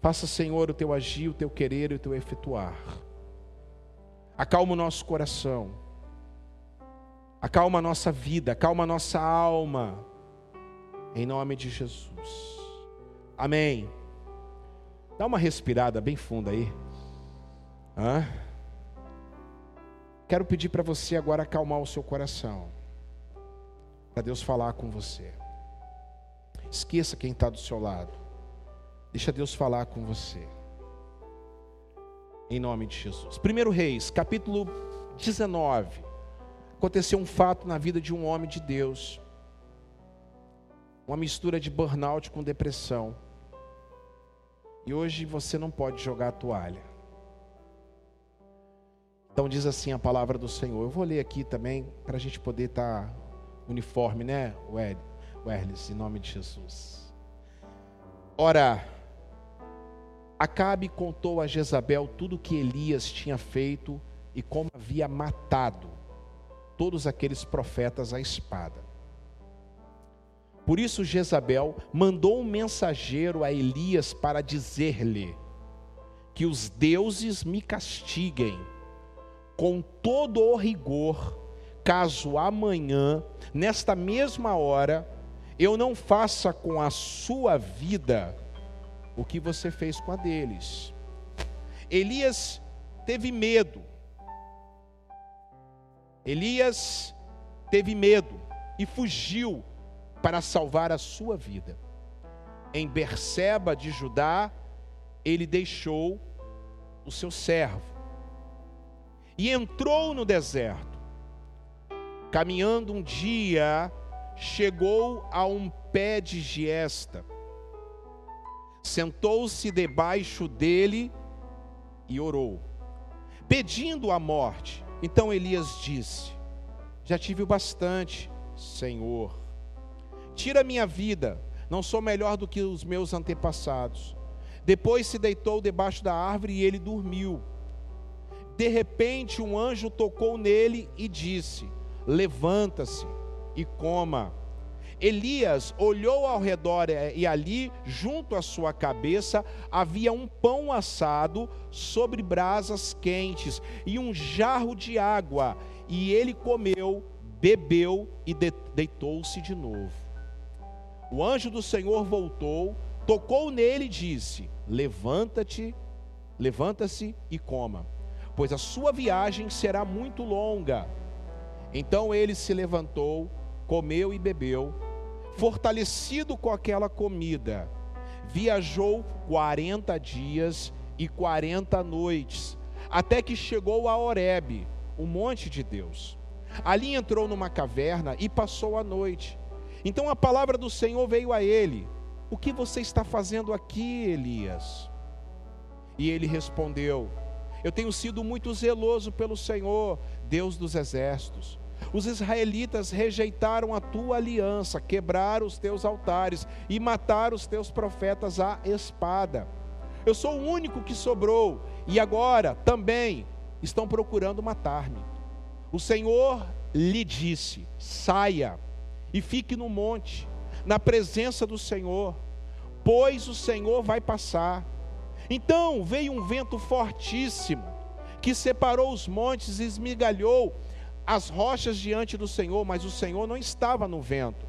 Faça, Senhor, o teu agir, o teu querer e o teu efetuar. Acalma o nosso coração. Acalma a nossa vida, acalma a nossa alma. Em nome de Jesus. Amém. Dá uma respirada bem funda aí. Hã? Quero pedir para você agora acalmar o seu coração. Para Deus falar com você. Esqueça quem está do seu lado. Deixa Deus falar com você. Em nome de Jesus. 1 Reis, capítulo 19. Aconteceu um fato na vida de um homem de Deus. Uma mistura de burnout com depressão. E hoje você não pode jogar a toalha. Então diz assim a palavra do Senhor. Eu vou ler aqui também para a gente poder estar tá uniforme, né, Werlis, em nome de Jesus. Ora, Acabe contou a Jezabel tudo o que Elias tinha feito e como havia matado todos aqueles profetas à espada. Por isso Jezabel mandou um mensageiro a Elias para dizer-lhe que os deuses me castiguem com todo o rigor, caso amanhã, nesta mesma hora, eu não faça com a sua vida o que você fez com a deles. Elias teve medo. Elias teve medo e fugiu para salvar a sua vida. Em Berseba de Judá, ele deixou o seu servo e entrou no deserto. Caminhando um dia, chegou a um pé de giesta. Sentou-se debaixo dele e orou, pedindo a morte. Então Elias disse: Já tive o bastante, Senhor Tira minha vida, não sou melhor do que os meus antepassados. Depois se deitou debaixo da árvore e ele dormiu. De repente, um anjo tocou nele e disse: Levanta-se e coma. Elias olhou ao redor e ali, junto à sua cabeça, havia um pão assado sobre brasas quentes e um jarro de água. E ele comeu, bebeu e deitou-se de novo. O anjo do Senhor voltou, tocou nele e disse: Levanta-te, levanta-se e coma, pois a sua viagem será muito longa. Então ele se levantou, comeu e bebeu, fortalecido com aquela comida. Viajou quarenta dias e quarenta noites, até que chegou a Horebe, o monte de Deus. Ali entrou numa caverna e passou a noite. Então a palavra do Senhor veio a ele: O que você está fazendo aqui, Elias? E ele respondeu: Eu tenho sido muito zeloso pelo Senhor, Deus dos exércitos. Os israelitas rejeitaram a tua aliança, quebraram os teus altares e mataram os teus profetas à espada. Eu sou o único que sobrou e agora também estão procurando matar-me. O Senhor lhe disse: Saia e fique no monte, na presença do Senhor, pois o Senhor vai passar. Então veio um vento fortíssimo, que separou os montes e esmigalhou as rochas diante do Senhor, mas o Senhor não estava no vento.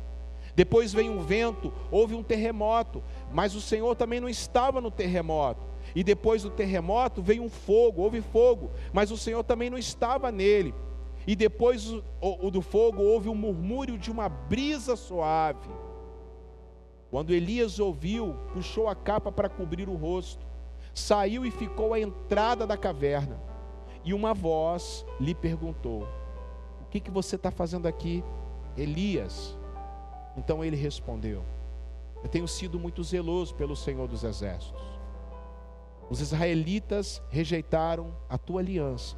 Depois veio um vento, houve um terremoto, mas o Senhor também não estava no terremoto. E depois do terremoto veio um fogo, houve fogo, mas o Senhor também não estava nele e depois do fogo houve um murmúrio de uma brisa suave. Quando Elias ouviu, puxou a capa para cobrir o rosto, saiu e ficou à entrada da caverna. E uma voz lhe perguntou: que, que você está fazendo aqui, Elias? Então ele respondeu: Eu tenho sido muito zeloso pelo Senhor dos Exércitos. Os israelitas rejeitaram a tua aliança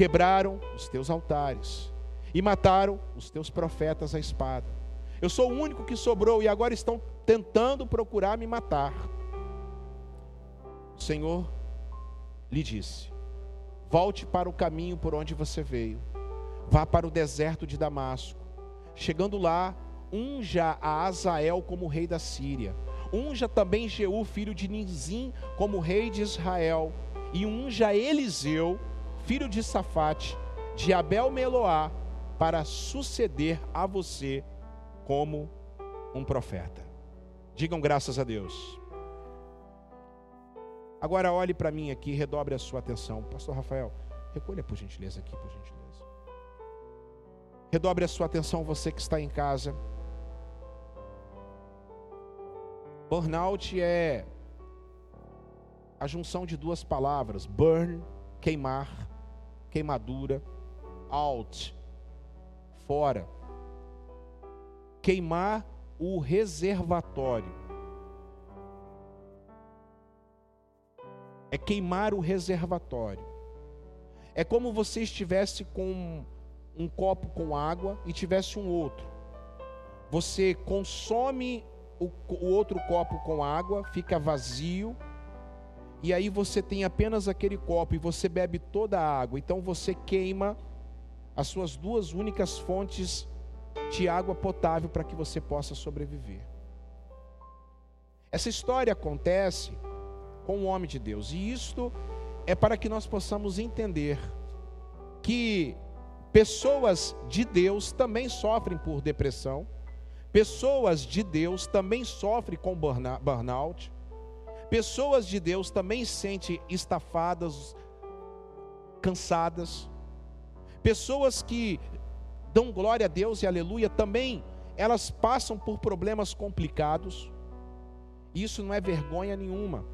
quebraram os teus altares e mataram os teus profetas à espada. Eu sou o único que sobrou e agora estão tentando procurar me matar. O Senhor lhe disse: Volte para o caminho por onde você veio. Vá para o deserto de Damasco. Chegando lá, unja a Azael como rei da Síria. unja também Jeú, filho de Nizim, como rei de Israel, e unja Eliseu, filho de Safate, de Abel Meloá, para suceder a você como um profeta. Digam graças a Deus. Agora olhe para mim aqui, redobre a sua atenção. Pastor Rafael, recolha por gentileza aqui, por gentileza. Redobre a sua atenção, você que está em casa. Burnout é a junção de duas palavras: burn, queimar, queimadura, out, fora. Queimar o reservatório. É queimar o reservatório. É como você estivesse com um copo com água e tivesse um outro. Você consome o, o outro copo com água, fica vazio, e aí você tem apenas aquele copo e você bebe toda a água. Então você queima as suas duas únicas fontes de água potável para que você possa sobreviver. Essa história acontece com o homem de Deus, e isto é para que nós possamos entender que Pessoas de Deus também sofrem por depressão. Pessoas de Deus também sofrem com burnout. Pessoas de Deus também se sentem estafadas, cansadas. Pessoas que dão glória a Deus e aleluia também, elas passam por problemas complicados. Isso não é vergonha nenhuma.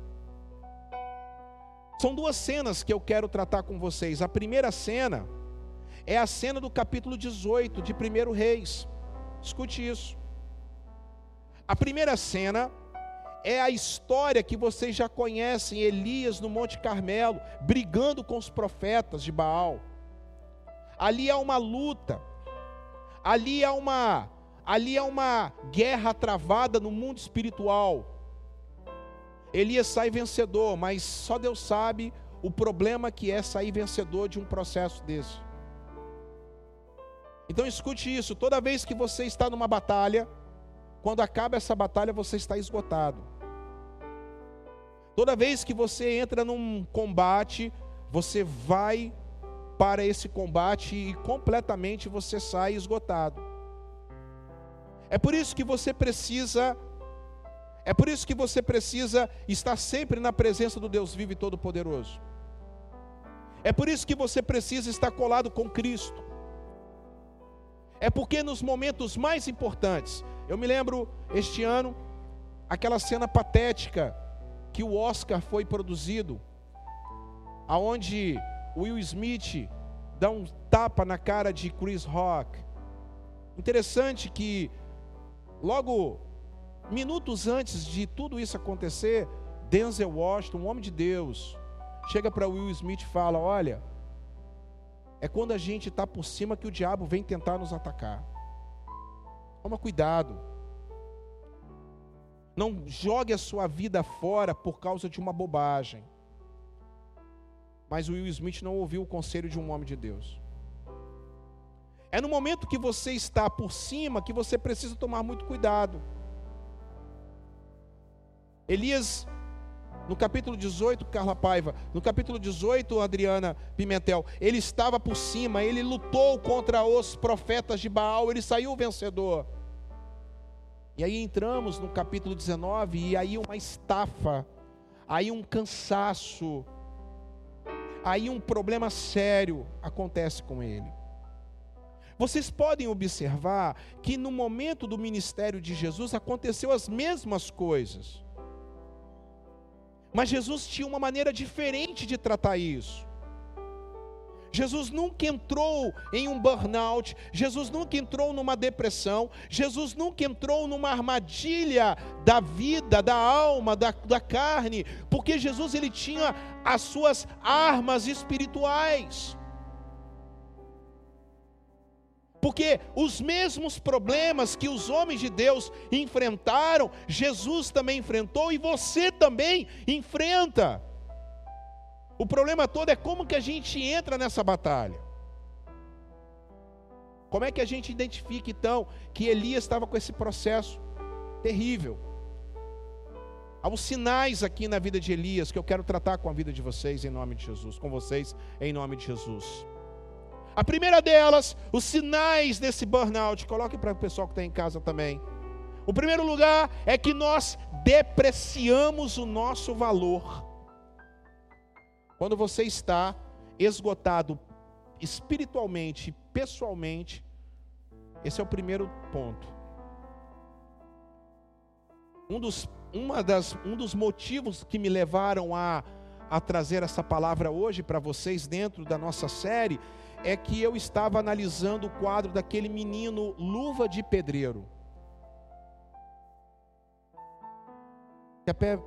São duas cenas que eu quero tratar com vocês. A primeira cena é a cena do capítulo 18 de 1 Reis. Escute isso. A primeira cena é a história que vocês já conhecem, Elias no Monte Carmelo, brigando com os profetas de Baal. Ali há uma luta, ali há uma, ali há uma guerra travada no mundo espiritual. Elias sai vencedor, mas só Deus sabe o problema que é sair vencedor de um processo desse. Então escute isso: toda vez que você está numa batalha, quando acaba essa batalha, você está esgotado. Toda vez que você entra num combate, você vai para esse combate e completamente você sai esgotado. É por isso que você precisa é por isso que você precisa estar sempre na presença do Deus vivo e todo-poderoso. É por isso que você precisa estar colado com Cristo. É porque nos momentos mais importantes, eu me lembro este ano, aquela cena patética que o Oscar foi produzido, aonde Will Smith dá um tapa na cara de Chris Rock. Interessante que logo minutos antes de tudo isso acontecer, Denzel Washington, um homem de Deus, chega para Will Smith e fala: "Olha, é quando a gente está por cima que o diabo vem tentar nos atacar. Toma cuidado. Não jogue a sua vida fora por causa de uma bobagem. Mas Will Smith não ouviu o conselho de um homem de Deus. É no momento que você está por cima que você precisa tomar muito cuidado. Elias no capítulo 18, Carla Paiva, no capítulo 18, Adriana Pimentel, ele estava por cima, ele lutou contra os profetas de Baal, ele saiu vencedor. E aí entramos no capítulo 19, e aí uma estafa, aí um cansaço, aí um problema sério acontece com ele. Vocês podem observar que no momento do ministério de Jesus aconteceu as mesmas coisas. Mas Jesus tinha uma maneira diferente de tratar isso. Jesus nunca entrou em um burnout, Jesus nunca entrou numa depressão, Jesus nunca entrou numa armadilha da vida, da alma, da, da carne, porque Jesus ele tinha as suas armas espirituais. Porque os mesmos problemas que os homens de Deus enfrentaram, Jesus também enfrentou e você também enfrenta. O problema todo é como que a gente entra nessa batalha. Como é que a gente identifica então que Elias estava com esse processo terrível? Há sinais aqui na vida de Elias que eu quero tratar com a vida de vocês em nome de Jesus, com vocês em nome de Jesus. A primeira delas, os sinais desse burnout. Coloque para o pessoal que está em casa também. O primeiro lugar é que nós depreciamos o nosso valor. Quando você está esgotado espiritualmente, pessoalmente, esse é o primeiro ponto. Um dos, uma das, um dos motivos que me levaram a, a trazer essa palavra hoje para vocês dentro da nossa série é que eu estava analisando o quadro daquele menino luva de pedreiro. Que até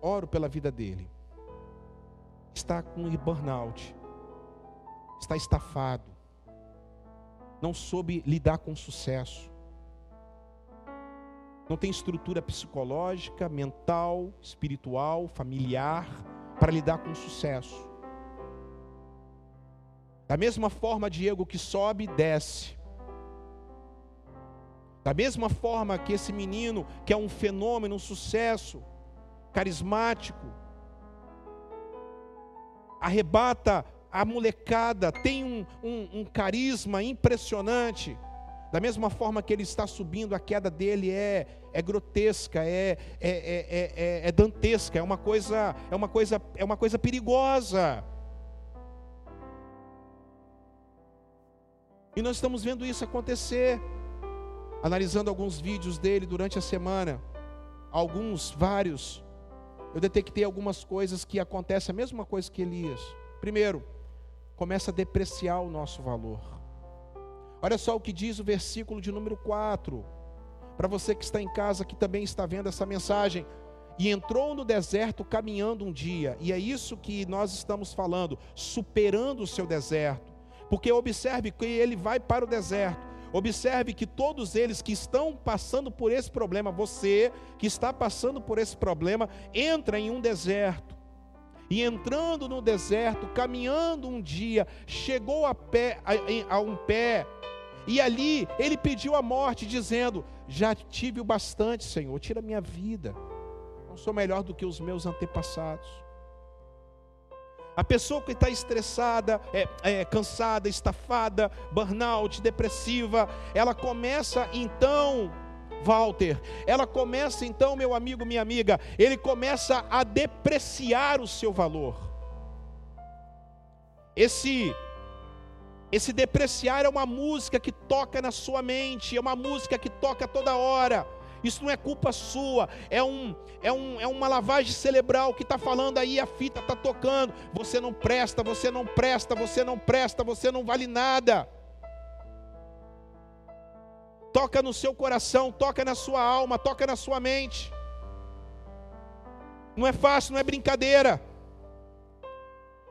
oro pela vida dele. Está com burnout. Está estafado. Não soube lidar com sucesso. Não tem estrutura psicológica, mental, espiritual, familiar para lidar com sucesso. Da mesma forma, Diego, que sobe, desce. Da mesma forma que esse menino, que é um fenômeno, um sucesso, carismático, arrebata a molecada, tem um, um, um, carisma impressionante. Da mesma forma que ele está subindo, a queda dele é, é grotesca, é, é, é, é, é dantesca, é uma coisa, é uma coisa, é uma coisa perigosa. E nós estamos vendo isso acontecer, analisando alguns vídeos dele durante a semana, alguns, vários. Eu detectei algumas coisas que acontecem a mesma coisa que Elias. Primeiro, começa a depreciar o nosso valor. Olha só o que diz o versículo de número 4. Para você que está em casa, que também está vendo essa mensagem. E entrou no deserto caminhando um dia, e é isso que nós estamos falando, superando o seu deserto porque observe que ele vai para o deserto. Observe que todos eles que estão passando por esse problema, você que está passando por esse problema, entra em um deserto. E entrando no deserto, caminhando um dia, chegou a, pé, a, a um pé, e ali ele pediu a morte, dizendo: Já tive o bastante, Senhor, tira minha vida. Não sou melhor do que os meus antepassados. A pessoa que está estressada, é, é, cansada, estafada, burnout, depressiva, ela começa então, Walter, ela começa então, meu amigo, minha amiga, ele começa a depreciar o seu valor. Esse esse depreciar é uma música que toca na sua mente, é uma música que toca toda hora. Isso não é culpa sua, é, um, é, um, é uma lavagem cerebral que está falando aí, a fita está tocando. Você não presta, você não presta, você não presta, você não vale nada. Toca no seu coração, toca na sua alma, toca na sua mente. Não é fácil, não é brincadeira.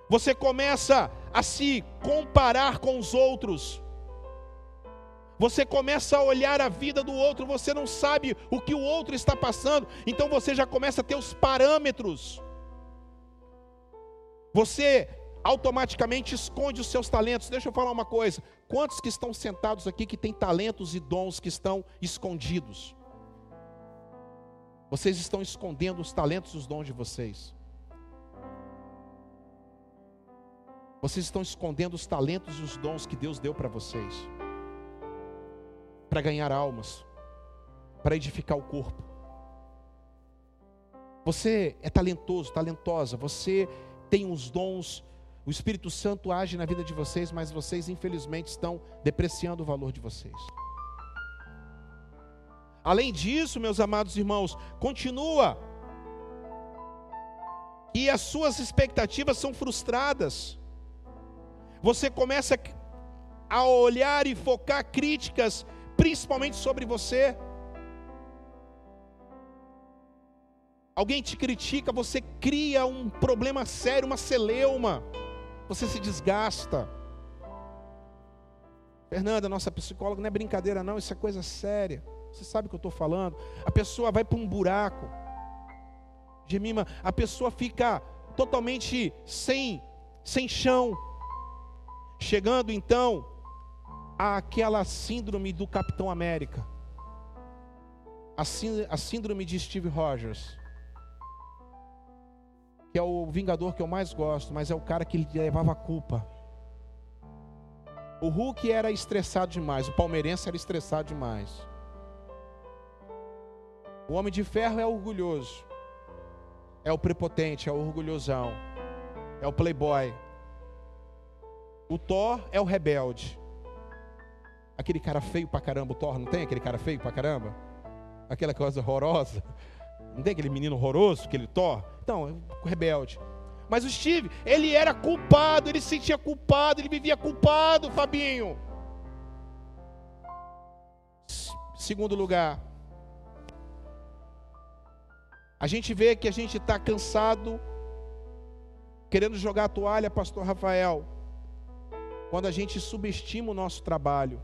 Você começa a se comparar com os outros você começa a olhar a vida do outro, você não sabe o que o outro está passando, então você já começa a ter os parâmetros. Você automaticamente esconde os seus talentos. Deixa eu falar uma coisa: quantos que estão sentados aqui que têm talentos e dons que estão escondidos? Vocês estão escondendo os talentos e os dons de vocês. Vocês estão escondendo os talentos e os dons que Deus deu para vocês para ganhar almas, para edificar o corpo. Você é talentoso, talentosa, você tem os dons, o Espírito Santo age na vida de vocês, mas vocês infelizmente estão depreciando o valor de vocês. Além disso, meus amados irmãos, continua e as suas expectativas são frustradas. Você começa a olhar e focar críticas principalmente sobre você. Alguém te critica, você cria um problema sério, uma celeuma, você se desgasta. Fernanda, nossa psicóloga, não é brincadeira, não, isso é coisa séria. Você sabe o que eu estou falando? A pessoa vai para um buraco. Gemima, a pessoa fica totalmente sem, sem chão. Chegando então àquela síndrome do Capitão América, a síndrome de Steve Rogers. que é o vingador que eu mais gosto, mas é o cara que levava a culpa. O Hulk era estressado demais, o palmeirense era estressado demais. O homem de ferro é orgulhoso, é o prepotente, é o orgulhosão, é o playboy. O Thor é o rebelde. Aquele cara feio pra caramba, o Thor não tem aquele cara feio pra caramba? Aquela coisa horrorosa. Não tem aquele menino horroroso, aquele Thor? Então, é rebelde. Mas o Steve, ele era culpado, ele se sentia culpado, ele vivia culpado, Fabinho. Segundo lugar, a gente vê que a gente está cansado, querendo jogar a toalha, Pastor Rafael, quando a gente subestima o nosso trabalho.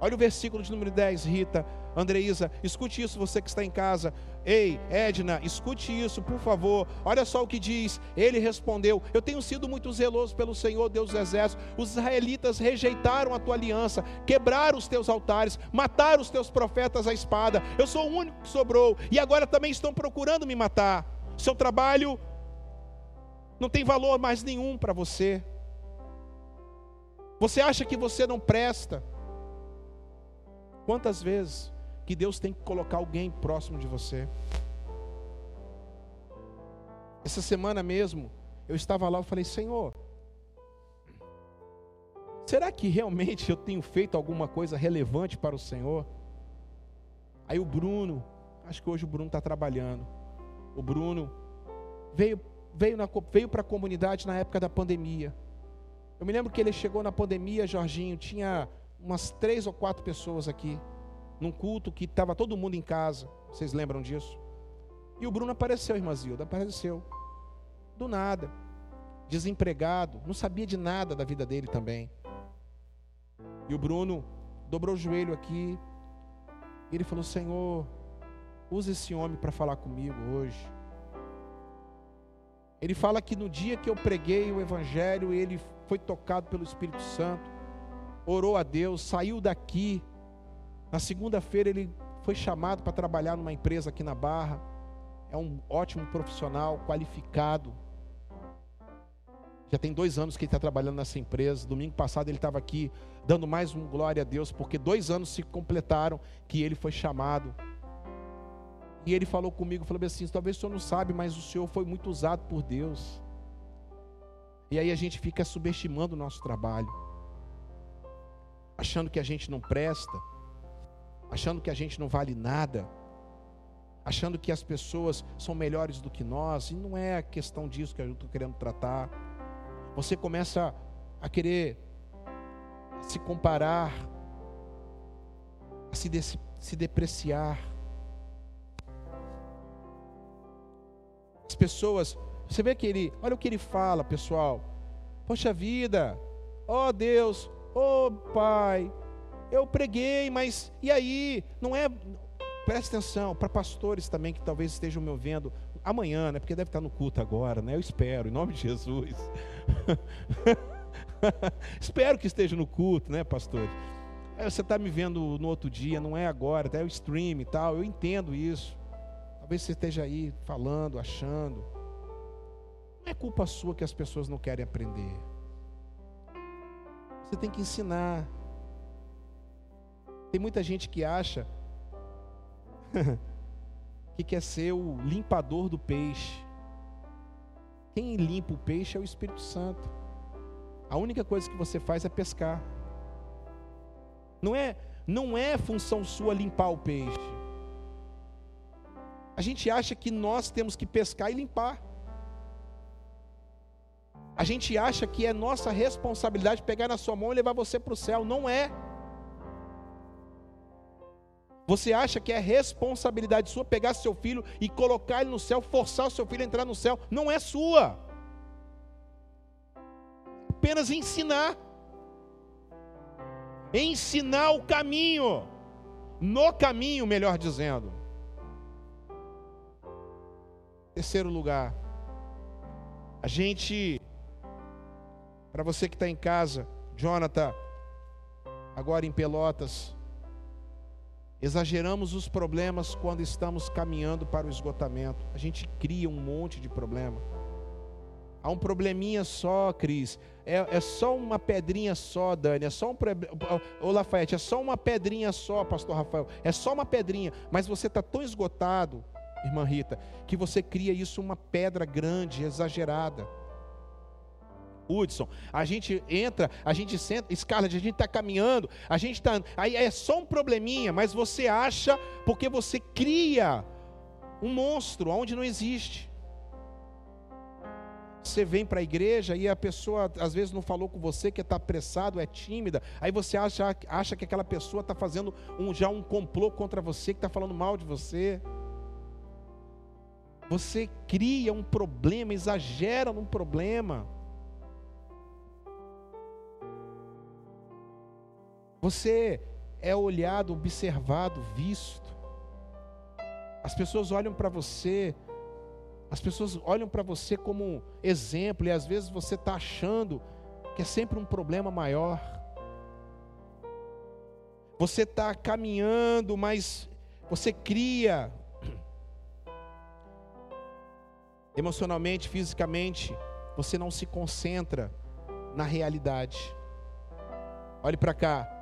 Olha o versículo de número 10, Rita, Andreísa, escute isso, você que está em casa. Ei, Edna, escute isso, por favor. Olha só o que diz. Ele respondeu: Eu tenho sido muito zeloso pelo Senhor, Deus dos Exércitos. Os israelitas rejeitaram a tua aliança, quebraram os teus altares, mataram os teus profetas à espada. Eu sou o único que sobrou, e agora também estão procurando me matar. Seu trabalho não tem valor mais nenhum para você. Você acha que você não presta? Quantas vezes que Deus tem que colocar alguém próximo de você? Essa semana mesmo, eu estava lá, eu falei, Senhor, será que realmente eu tenho feito alguma coisa relevante para o Senhor? Aí o Bruno, acho que hoje o Bruno está trabalhando. O Bruno veio, veio, veio para a comunidade na época da pandemia. Eu me lembro que ele chegou na pandemia, Jorginho, tinha umas três ou quatro pessoas aqui, num culto que estava todo mundo em casa. Vocês lembram disso? E o Bruno apareceu, irmã Zilda, apareceu. Do nada. Desempregado, não sabia de nada da vida dele também. E o Bruno dobrou o joelho aqui. E ele falou: Senhor, usa esse homem para falar comigo hoje. Ele fala que no dia que eu preguei o Evangelho, ele foi tocado pelo Espírito Santo orou a Deus, saiu daqui. Na segunda-feira ele foi chamado para trabalhar numa empresa aqui na Barra. É um ótimo profissional, qualificado. Já tem dois anos que ele está trabalhando nessa empresa. Domingo passado ele estava aqui dando mais um glória a Deus, porque dois anos se completaram que ele foi chamado. E ele falou comigo, falou assim: talvez o senhor não sabe, mas o senhor foi muito usado por Deus. E aí a gente fica subestimando o nosso trabalho achando que a gente não presta, achando que a gente não vale nada, achando que as pessoas são melhores do que nós, e não é a questão disso que eu estou querendo tratar. Você começa a querer se comparar, a se, de, se depreciar. As pessoas, você vê que ele, olha o que ele fala, pessoal. Poxa vida, ó oh Deus, Ô oh, pai, eu preguei, mas e aí? Não é. Presta atenção, para pastores também que talvez estejam me ouvindo amanhã, né? Porque deve estar no culto agora, né? Eu espero, em nome de Jesus. espero que esteja no culto, né, pastor? Você está me vendo no outro dia, não é agora, até o stream e tal, eu entendo isso. Talvez você esteja aí falando, achando. É culpa sua que as pessoas não querem aprender. Você tem que ensinar. Tem muita gente que acha que quer ser o limpador do peixe. Quem limpa o peixe é o Espírito Santo. A única coisa que você faz é pescar. Não é, não é função sua limpar o peixe. A gente acha que nós temos que pescar e limpar. A gente acha que é nossa responsabilidade pegar na sua mão e levar você para o céu. Não é. Você acha que é responsabilidade sua pegar seu filho e colocar ele no céu, forçar o seu filho a entrar no céu? Não é sua. Apenas ensinar. Ensinar o caminho. No caminho, melhor dizendo. Terceiro lugar. A gente para você que está em casa, Jonathan, agora em Pelotas, Exageramos os problemas quando estamos caminhando para o esgotamento. A gente cria um monte de problema. Há um probleminha só, Cris. É, é só uma pedrinha só, Dani. É só um Ô Lafayette, é só uma pedrinha só, Pastor Rafael. É só uma pedrinha. Mas você está tão esgotado, irmã Rita, que você cria isso uma pedra grande, exagerada. Hudson, a gente entra, a gente senta, Scarlett, a gente está caminhando, a gente está. Aí é só um probleminha, mas você acha porque você cria um monstro onde não existe. Você vem para a igreja e a pessoa às vezes não falou com você, que está apressado, é tímida. Aí você acha, acha que aquela pessoa está fazendo um, já um complô contra você, que está falando mal de você. Você cria um problema, exagera num problema. Você é olhado, observado, visto. As pessoas olham para você, as pessoas olham para você como exemplo, e às vezes você está achando que é sempre um problema maior. Você está caminhando, mas você cria emocionalmente, fisicamente, você não se concentra na realidade. Olhe para cá.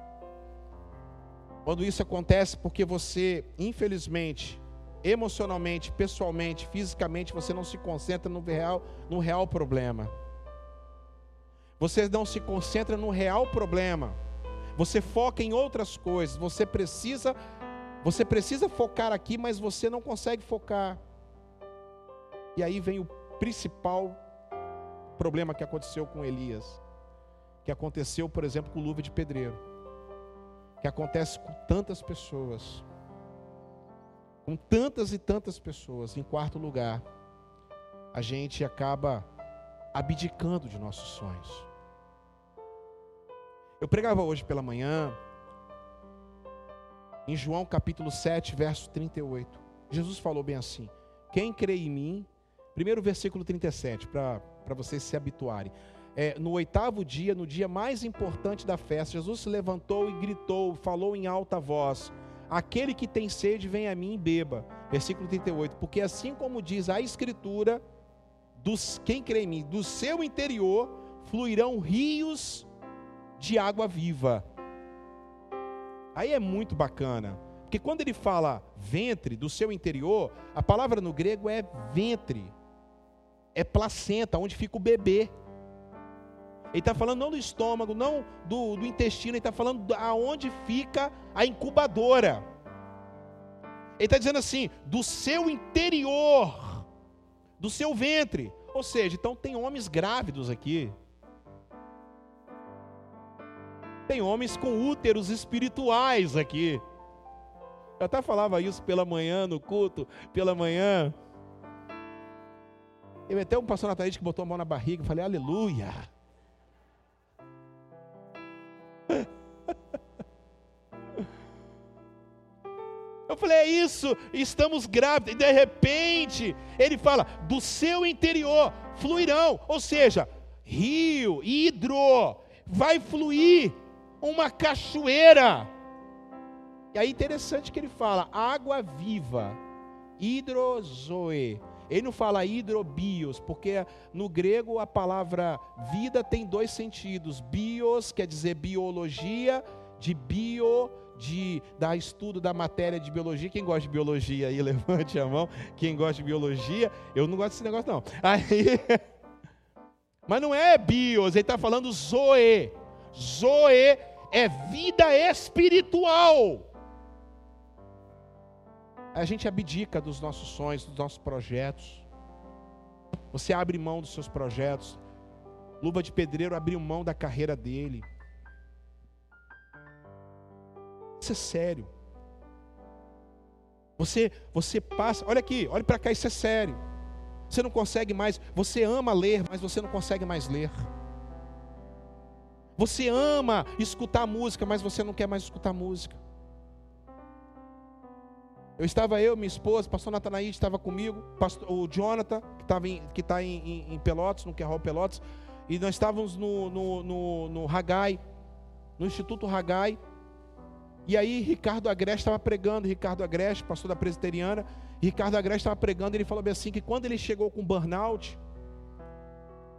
Quando isso acontece porque você, infelizmente, emocionalmente, pessoalmente, fisicamente, você não se concentra no real, no real problema. Você não se concentra no real problema. Você foca em outras coisas. Você precisa você precisa focar aqui, mas você não consegue focar. E aí vem o principal problema que aconteceu com Elias, que aconteceu, por exemplo, com luva de pedreiro que acontece com tantas pessoas. Com tantas e tantas pessoas. Em quarto lugar, a gente acaba abdicando de nossos sonhos. Eu pregava hoje pela manhã, em João capítulo 7, verso 38. Jesus falou bem assim: Quem crê em mim, primeiro versículo 37, para vocês se habituarem é, no oitavo dia, no dia mais importante da festa, Jesus se levantou e gritou, falou em alta voz: Aquele que tem sede, vem a mim e beba. Versículo 38. Porque assim como diz a Escritura, dos, quem crê em mim, do seu interior fluirão rios de água viva. Aí é muito bacana. Porque quando ele fala ventre, do seu interior, a palavra no grego é ventre, é placenta, onde fica o bebê. Ele está falando não do estômago, não do, do intestino, ele está falando aonde fica a incubadora. Ele está dizendo assim, do seu interior, do seu ventre. Ou seja, então tem homens grávidos aqui. Tem homens com úteros espirituais aqui. Eu até falava isso pela manhã no culto, pela manhã. Eu até um pastor natalista que botou a mão na barriga, eu falei, aleluia. Eu falei, é isso, estamos grávidos. E de repente, ele fala, do seu interior fluirão, ou seja, rio, hidro, vai fluir uma cachoeira. E aí interessante que ele fala, água viva, hidrozoe. Ele não fala hidrobios, porque no grego a palavra vida tem dois sentidos. Bios quer dizer biologia, de bio, de dar estudo da matéria de biologia. Quem gosta de biologia aí, levante a mão. Quem gosta de biologia, eu não gosto desse negócio não. Aí, mas não é bios, ele está falando zoe. Zoe é vida espiritual a gente abdica dos nossos sonhos, dos nossos projetos. Você abre mão dos seus projetos. Luva de pedreiro abriu mão da carreira dele. Isso é sério. Você, você passa, olha aqui, olha para cá, isso é sério. Você não consegue mais, você ama ler, mas você não consegue mais ler. Você ama escutar música, mas você não quer mais escutar música. Eu estava eu, minha esposa, pastor Natanaí estava comigo, pastor, o Jonathan, que estava em, que está em, em, em, Pelotas, no Querol Pelotas, e nós estávamos no, no, no, no Hagai, no Instituto Hagai, E aí Ricardo Agreste estava pregando, Ricardo Agreste, pastor da presbiteriana, Ricardo Agreste estava pregando, ele falou assim que quando ele chegou com burnout,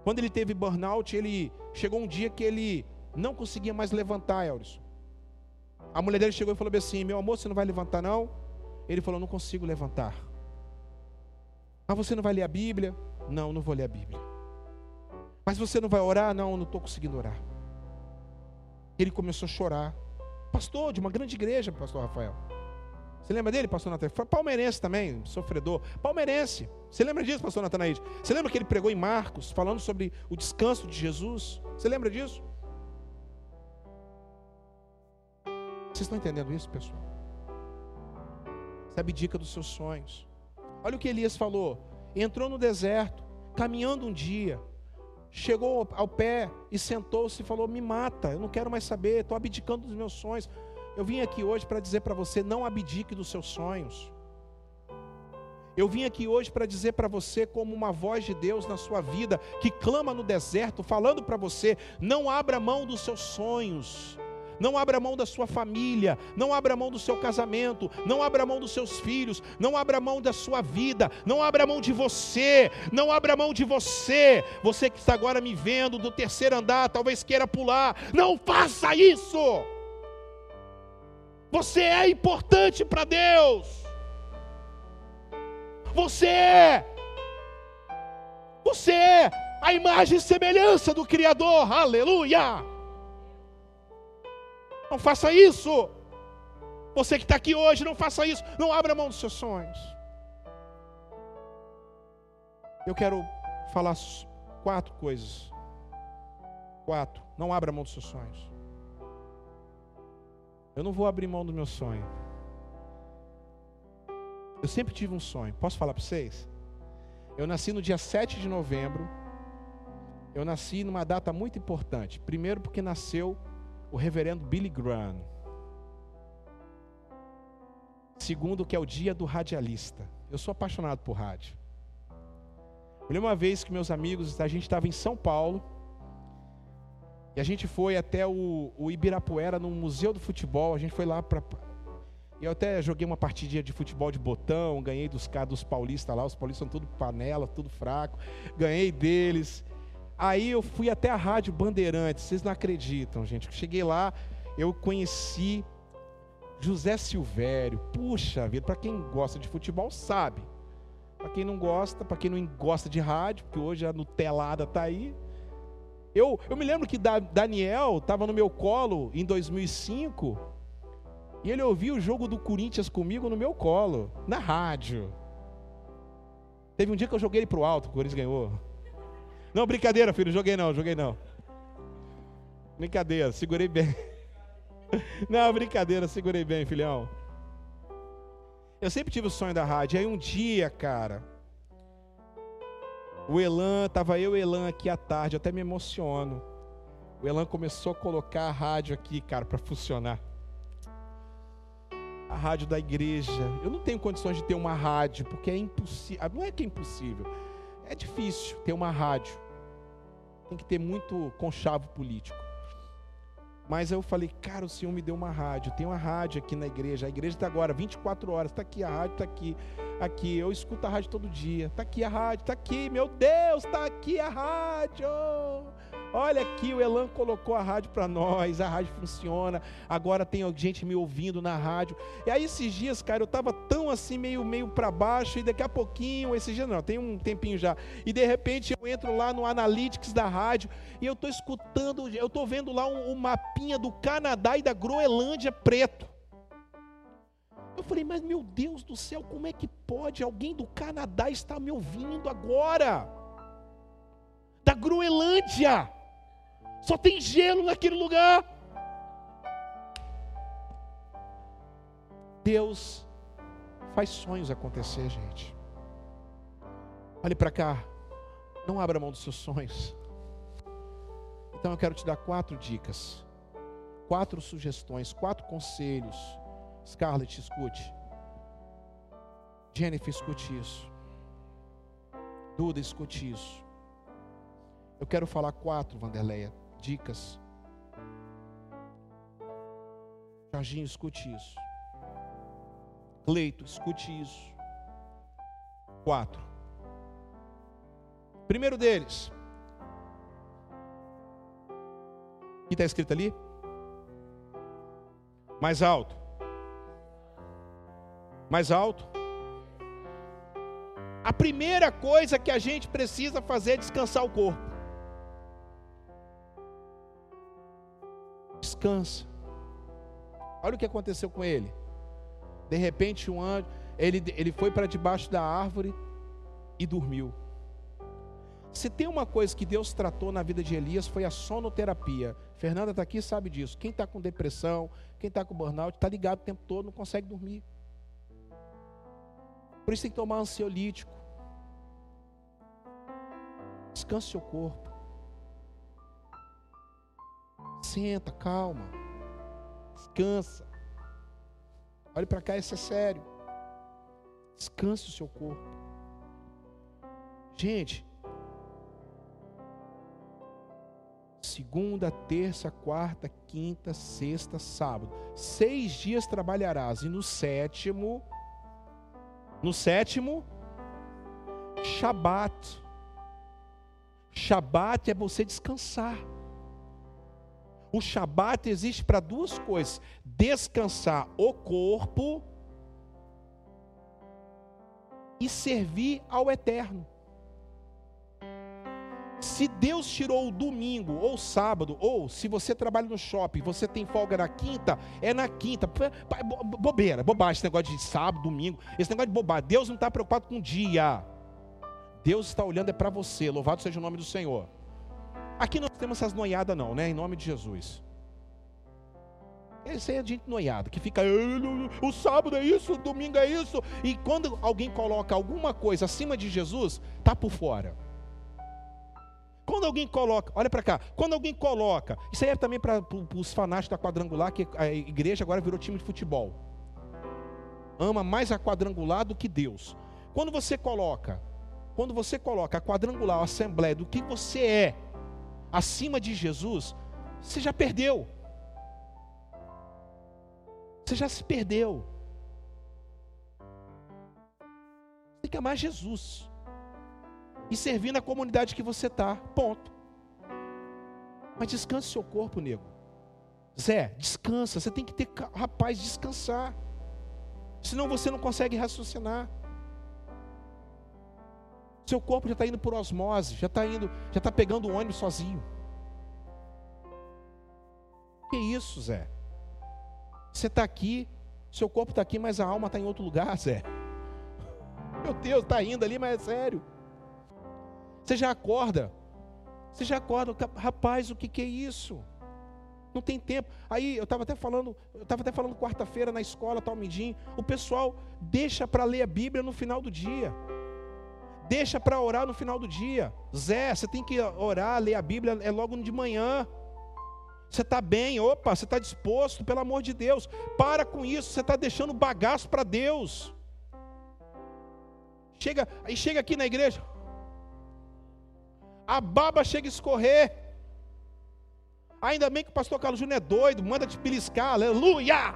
quando ele teve burnout, ele chegou um dia que ele não conseguia mais levantar, Elson. A mulher dele chegou e falou assim: Meu amor, você não vai levantar não? Ele falou: Não consigo levantar. Mas você não vai ler a Bíblia? Não, não vou ler a Bíblia. Mas você não vai orar? Não, não estou conseguindo orar. Ele começou a chorar. Pastor de uma grande igreja, pastor Rafael. Você lembra dele, pastor Natanael? Foi palmeirense também, sofredor. Palmeirense. Você lembra disso, pastor Natanael? Você lembra que ele pregou em Marcos, falando sobre o descanso de Jesus? Você lembra disso? Vocês estão entendendo isso, pessoal? Abdica dos seus sonhos. Olha o que Elias falou. Entrou no deserto, caminhando um dia, chegou ao pé e sentou-se e falou: Me mata, eu não quero mais saber, estou abdicando dos meus sonhos. Eu vim aqui hoje para dizer para você: não abdique dos seus sonhos. Eu vim aqui hoje para dizer para você, como uma voz de Deus na sua vida, que clama no deserto, falando para você: não abra mão dos seus sonhos. Não abra mão da sua família, não abra mão do seu casamento, não abra mão dos seus filhos, não abra mão da sua vida, não abra mão de você, não abra mão de você. Você que está agora me vendo do terceiro andar, talvez queira pular, não faça isso. Você é importante para Deus. Você é. Você é a imagem e semelhança do Criador. Aleluia. Não faça isso. Você que está aqui hoje, não faça isso. Não abra mão dos seus sonhos. Eu quero falar quatro coisas. Quatro. Não abra mão dos seus sonhos. Eu não vou abrir mão do meu sonho. Eu sempre tive um sonho. Posso falar para vocês? Eu nasci no dia 7 de novembro. Eu nasci numa data muito importante. Primeiro, porque nasceu o reverendo Billy Graham. Segundo, que é o dia do radialista. Eu sou apaixonado por rádio. Eu lembro uma vez que meus amigos, a gente estava em São Paulo. E a gente foi até o, o Ibirapuera, no Museu do Futebol. A gente foi lá para. Eu até joguei uma partidinha de futebol de botão, ganhei dos caras dos paulistas lá. Os paulistas são tudo panela, tudo fraco. Ganhei deles. Aí eu fui até a Rádio Bandeirantes. Vocês não acreditam, gente. Cheguei lá, eu conheci José Silvério. Puxa vida, para quem gosta de futebol sabe. Para quem não gosta, para quem não gosta de rádio, porque hoje a Nutelada tá aí. Eu, eu me lembro que Daniel estava no meu colo em 2005 e ele ouviu o jogo do Corinthians comigo no meu colo, na rádio. Teve um dia que eu joguei ele pro alto, o Corinthians ganhou. Não, brincadeira, filho, joguei não, joguei não. Brincadeira, segurei bem. Não, brincadeira, segurei bem, filhão. Eu sempre tive o sonho da rádio. Aí um dia, cara, o Elan, tava eu e o Elan aqui à tarde, eu até me emociono. O Elan começou a colocar a rádio aqui, cara, para funcionar. A rádio da igreja. Eu não tenho condições de ter uma rádio, porque é impossível. Ah, não é que é impossível. É difícil ter uma rádio. Tem que ter muito conchavo político. Mas eu falei, cara, o Senhor me deu uma rádio. Tem uma rádio aqui na igreja. A igreja está agora 24 horas. Está aqui, a rádio está aqui. Aqui, eu escuto a rádio todo dia. Está aqui a rádio, está aqui. Meu Deus, está aqui a rádio. Olha aqui, o Elan colocou a rádio para nós, a rádio funciona. Agora tem gente me ouvindo na rádio. E aí esses dias, cara, eu estava tão assim meio meio para baixo e daqui a pouquinho, esses dias não, tem um tempinho já. E de repente eu entro lá no Analytics da rádio e eu estou escutando, eu estou vendo lá um, um mapinha do Canadá e da Groenlândia preto. Eu falei, mas meu Deus do céu, como é que pode alguém do Canadá estar me ouvindo agora? Da Groenlândia. Só tem gelo naquele lugar. Deus faz sonhos acontecer, gente. Olhe para cá. Não abra mão dos seus sonhos. Então eu quero te dar quatro dicas, quatro sugestões, quatro conselhos. Scarlett, escute. Jennifer, escute isso. Duda, escute isso. Eu quero falar quatro, Vanderleia dicas. Jorginho, escute isso. Cleito, escute isso. Quatro. Primeiro deles. O que está escrito ali? Mais alto. Mais alto. A primeira coisa que a gente precisa fazer é descansar o corpo. Descansa. Olha o que aconteceu com ele. De repente, um anjo, ele, ele foi para debaixo da árvore e dormiu. Se tem uma coisa que Deus tratou na vida de Elias foi a sonoterapia. Fernanda está aqui sabe disso. Quem está com depressão, quem está com burnout, está ligado o tempo todo, não consegue dormir. Por isso tem que tomar ansiolítico. Descanse seu corpo. Senta, calma. Descansa. Olhe para cá, isso é sério. Descanse o seu corpo. Gente, segunda, terça, quarta, quinta, sexta, sábado. Seis dias trabalharás, e no sétimo, no sétimo, Shabat. Shabat é você descansar. O Shabat existe para duas coisas: descansar o corpo e servir ao eterno. Se Deus tirou o domingo ou sábado, ou se você trabalha no shopping, você tem folga na quinta, é na quinta. Bobeira, bobagem, esse negócio de sábado, domingo, esse negócio de bobagem. Deus não está preocupado com o dia. Deus está olhando é para você. Louvado seja o nome do Senhor. Aqui não temos essas noiadas, não, né? Em nome de Jesus. Esse é gente noiada, que fica, o sábado é isso, o domingo é isso. E quando alguém coloca alguma coisa acima de Jesus, está por fora. Quando alguém coloca, olha para cá, quando alguém coloca, isso aí é também para os fanáticos da quadrangular, que a igreja agora virou time de futebol. Ama mais a quadrangular do que Deus. Quando você coloca, quando você coloca a quadrangular, a assembleia do que você é, acima de Jesus, você já perdeu. Você já se perdeu. Tem que amar Jesus e servir na comunidade que você está. Ponto. Mas descanse seu corpo, nego. Zé, descansa. Você tem que ter, rapaz, descansar. Senão você não consegue raciocinar. Seu corpo já está indo por osmose, já está indo, já está pegando o ônibus sozinho. Que isso, Zé? Você está aqui, seu corpo está aqui, mas a alma está em outro lugar, Zé. Meu Deus, está indo ali, mas é sério. Você já acorda. Você já acorda, rapaz, o que, que é isso? Não tem tempo. Aí eu estava até falando, eu estava até falando quarta-feira na escola, Talmidim, o pessoal deixa para ler a Bíblia no final do dia. Deixa para orar no final do dia. Zé, você tem que orar, ler a Bíblia é logo de manhã. Você está bem, opa, você está disposto, pelo amor de Deus. Para com isso, você está deixando bagaço para Deus. Chega, aí chega aqui na igreja, a baba chega a escorrer. Ainda bem que o pastor Carlos Júnior é doido, manda te beliscar, aleluia!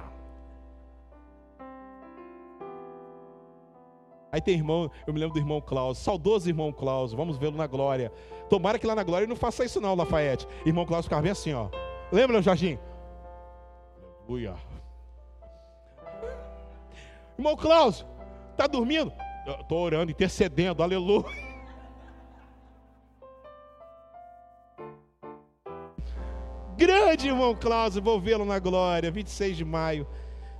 Aí tem irmão, eu me lembro do irmão Klaus, saudoso irmão Klaus, vamos vê-lo na glória. Tomara que lá na glória ele não faça isso não, Lafayette. Irmão Klaus ficava bem assim, ó. Lembra, Jorginho? Aleluia. Irmão Klaus, tá dormindo? Estou orando, intercedendo, aleluia. Grande irmão Klaus, vou vê-lo na glória. 26 de maio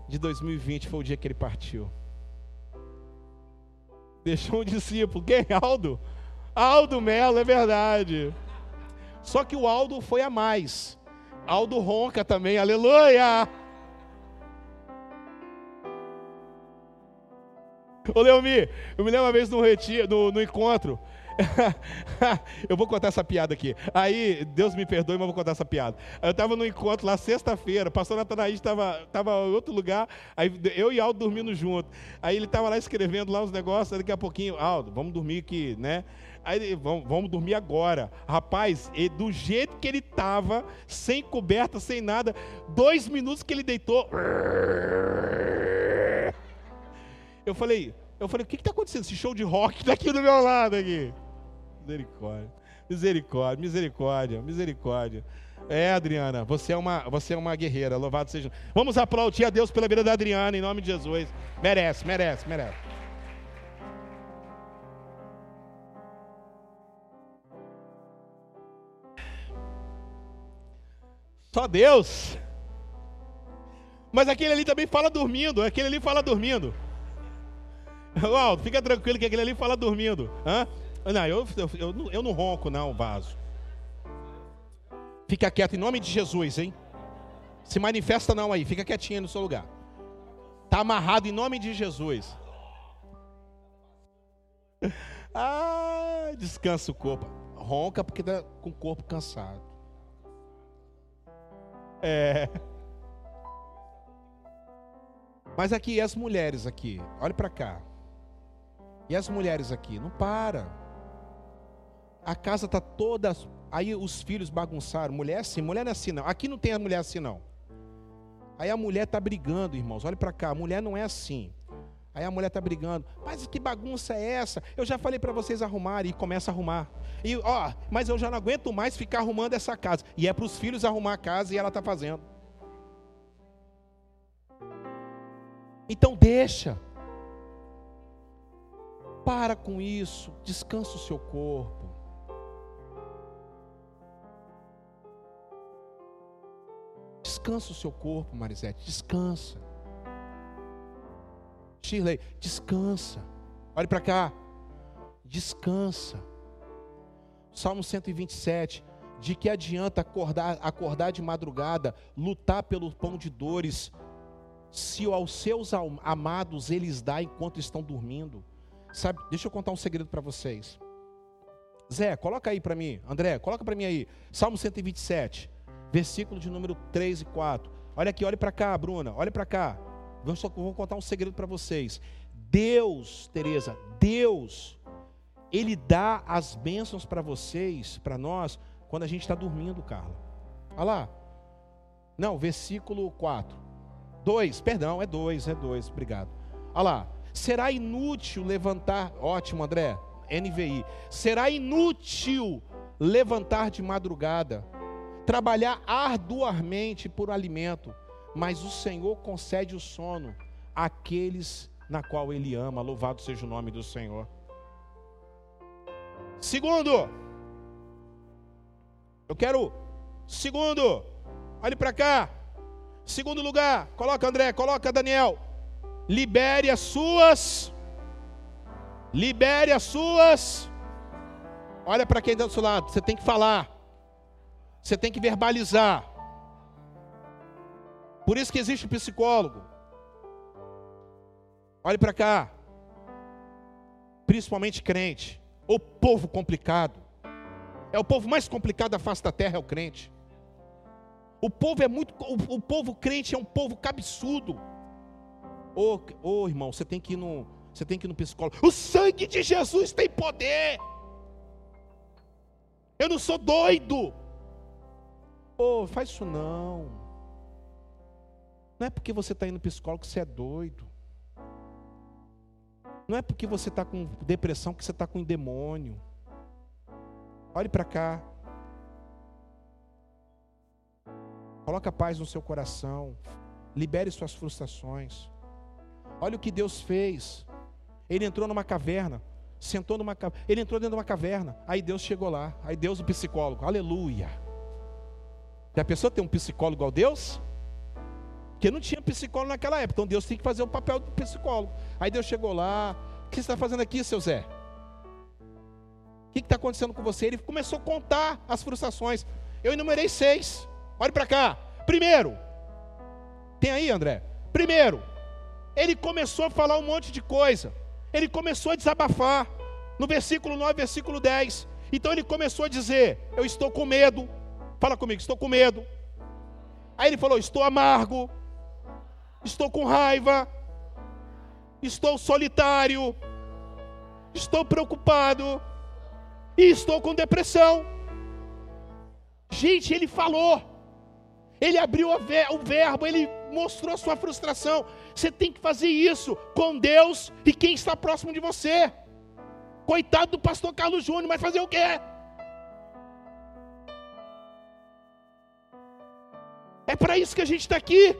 de 2020 foi o dia que ele partiu. Deixou um discípulo. Quem? Aldo? Aldo Melo, é verdade. Só que o Aldo foi a mais. Aldo ronca também, aleluia! Ô Leomi, eu me lembro uma vez no, retiro, no, no encontro, eu vou contar essa piada aqui. Aí, Deus me perdoe, mas vou contar essa piada. Eu estava no encontro lá sexta-feira, o pastor Natanaí estava tava em outro lugar, aí eu e Aldo dormindo junto. Aí ele estava lá escrevendo lá uns negócios, daqui a pouquinho, Aldo, vamos dormir aqui, né? Aí vamos, vamos dormir agora. Rapaz, e do jeito que ele estava, sem coberta, sem nada, dois minutos que ele deitou. Eu falei, eu falei, o que está acontecendo? Esse show de rock está aqui do meu lado aqui. Misericórdia, misericórdia, misericórdia, misericórdia. É, Adriana, você é uma, você é uma guerreira, louvado seja. Vamos aplaudir a Deus pela vida da Adriana, em nome de Jesus. Merece, merece, merece. Só Deus. Mas aquele ali também fala dormindo. Aquele ali fala dormindo. Aldo, fica tranquilo que aquele ali fala dormindo. Hã? Não, eu, eu, eu, eu não ronco, não, vaso. Fica quieto em nome de Jesus, hein? Se manifesta não aí, fica quietinho no seu lugar. Tá amarrado em nome de Jesus. Ah, descansa o corpo. Ronca porque tá com o corpo cansado. É. Mas aqui, as mulheres aqui? Olha para cá. E as mulheres aqui? Não para. A casa tá toda. Aí os filhos bagunçaram. Mulher é assim, mulher não é assim não. Aqui não tem a mulher assim não. Aí a mulher tá brigando, irmãos. Olha para cá. A mulher não é assim. Aí a mulher tá brigando. Mas que bagunça é essa? Eu já falei para vocês arrumarem e começa a arrumar. E ó, mas eu já não aguento mais ficar arrumando essa casa. E é para os filhos arrumar a casa e ela tá fazendo. Então deixa. Para com isso. Descansa o seu corpo. Descansa o seu corpo, Marisete. Descansa. Shirley, descansa. Olhe para cá. Descansa. Salmo 127. De que adianta acordar, acordar de madrugada, lutar pelo pão de dores, se aos seus amados eles dá enquanto estão dormindo? Sabe, deixa eu contar um segredo para vocês. Zé, coloca aí para mim. André, coloca para mim aí. Salmo 127, versículo de número 3 e 4. Olha aqui, olhe para cá, Bruna, olhe para cá. Eu só vou contar um segredo para vocês. Deus, Teresa, Deus, Ele dá as bênçãos para vocês, para nós, quando a gente está dormindo, Carla. Olha lá. Não, versículo 4. 2, perdão, é 2, é 2, obrigado. Olha lá. Será inútil levantar, ótimo André, NVI. Será inútil levantar de madrugada, trabalhar arduamente por alimento, mas o Senhor concede o sono àqueles na qual Ele ama. Louvado seja o nome do Senhor. Segundo, eu quero, segundo, olhe para cá. Segundo lugar, coloca André, coloca Daniel. Libere as suas. Libere as suas. Olha para quem está do seu lado, você tem que falar. Você tem que verbalizar. Por isso que existe psicólogo. Olhe para cá. Principalmente crente. O povo complicado. É o povo mais complicado da face da terra, é o crente. O povo é muito. O, o povo crente é um povo cabeçudo. Ô, oh, oh, irmão, você tem que ir no. Você tem que ir no psicólogo. O sangue de Jesus tem poder. Eu não sou doido. Ô, oh, faz isso não. Não é porque você está indo no psicólogo que você é doido. Não é porque você está com depressão que você está com demônio. Olhe para cá. Coloca paz no seu coração. Libere suas frustrações. Olha o que Deus fez. Ele entrou numa caverna, sentou numa ele entrou dentro de uma caverna. Aí Deus chegou lá. Aí Deus o psicólogo. Aleluia. Já pensou ter um psicólogo igual Deus? Porque não tinha psicólogo naquela época. Então Deus tem que fazer o papel do psicólogo. Aí Deus chegou lá. O que você está fazendo aqui, seu Zé? O que está acontecendo com você? Ele começou a contar as frustrações. Eu enumerei seis. Olhe para cá. Primeiro, tem aí, André? Primeiro, ele começou a falar um monte de coisa. Ele começou a desabafar. No versículo 9, versículo 10. Então ele começou a dizer: Eu estou com medo. Fala comigo, estou com medo. Aí ele falou: Estou amargo estou com raiva, estou solitário, estou preocupado, E estou com depressão. Gente, ele falou. Ele abriu o verbo, ele mostrou sua frustração. Você tem que fazer isso com Deus e quem está próximo de você. Coitado do pastor Carlos Júnior, mas fazer o quê? É para isso que a gente está aqui.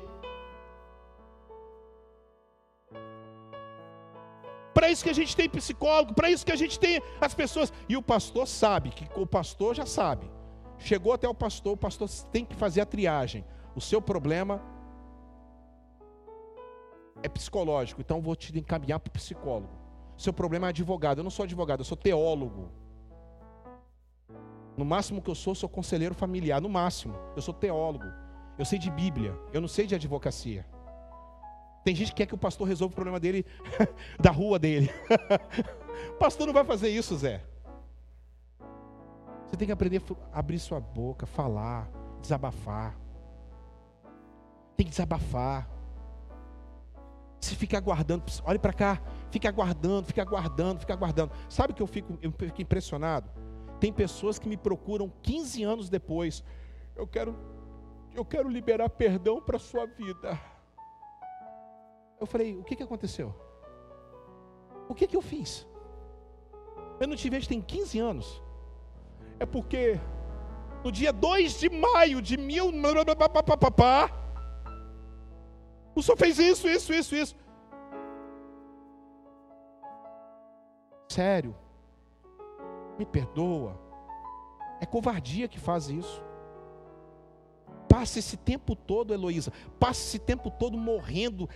Para isso que a gente tem psicólogo, para isso que a gente tem as pessoas. E o pastor sabe, que o pastor já sabe. Chegou até o pastor, o pastor tem que fazer a triagem. O seu problema é psicológico, então vou te encaminhar para o psicólogo. Seu problema é advogado. Eu não sou advogado, eu sou teólogo. No máximo que eu sou, sou conselheiro familiar. No máximo, eu sou teólogo. Eu sei de Bíblia, eu não sei de advocacia. Tem gente que quer que o pastor resolva o problema dele da rua dele. o pastor não vai fazer isso, Zé. Você tem que aprender a abrir sua boca, falar, desabafar. Tem que desabafar. Se fica aguardando, olhe para cá, fica aguardando, fica aguardando, fica aguardando. Sabe que eu fico, eu fico impressionado? Tem pessoas que me procuram 15 anos depois. Eu quero, eu quero liberar perdão para sua vida. Eu falei, o que, que aconteceu? O que, que eu fiz? Eu não te vejo tem 15 anos. É porque no dia 2 de maio de mil. O senhor fez isso, isso, isso, isso. Sério. Me perdoa. É covardia que faz isso. Passa esse tempo todo, Heloísa. Passa esse tempo todo morrendo.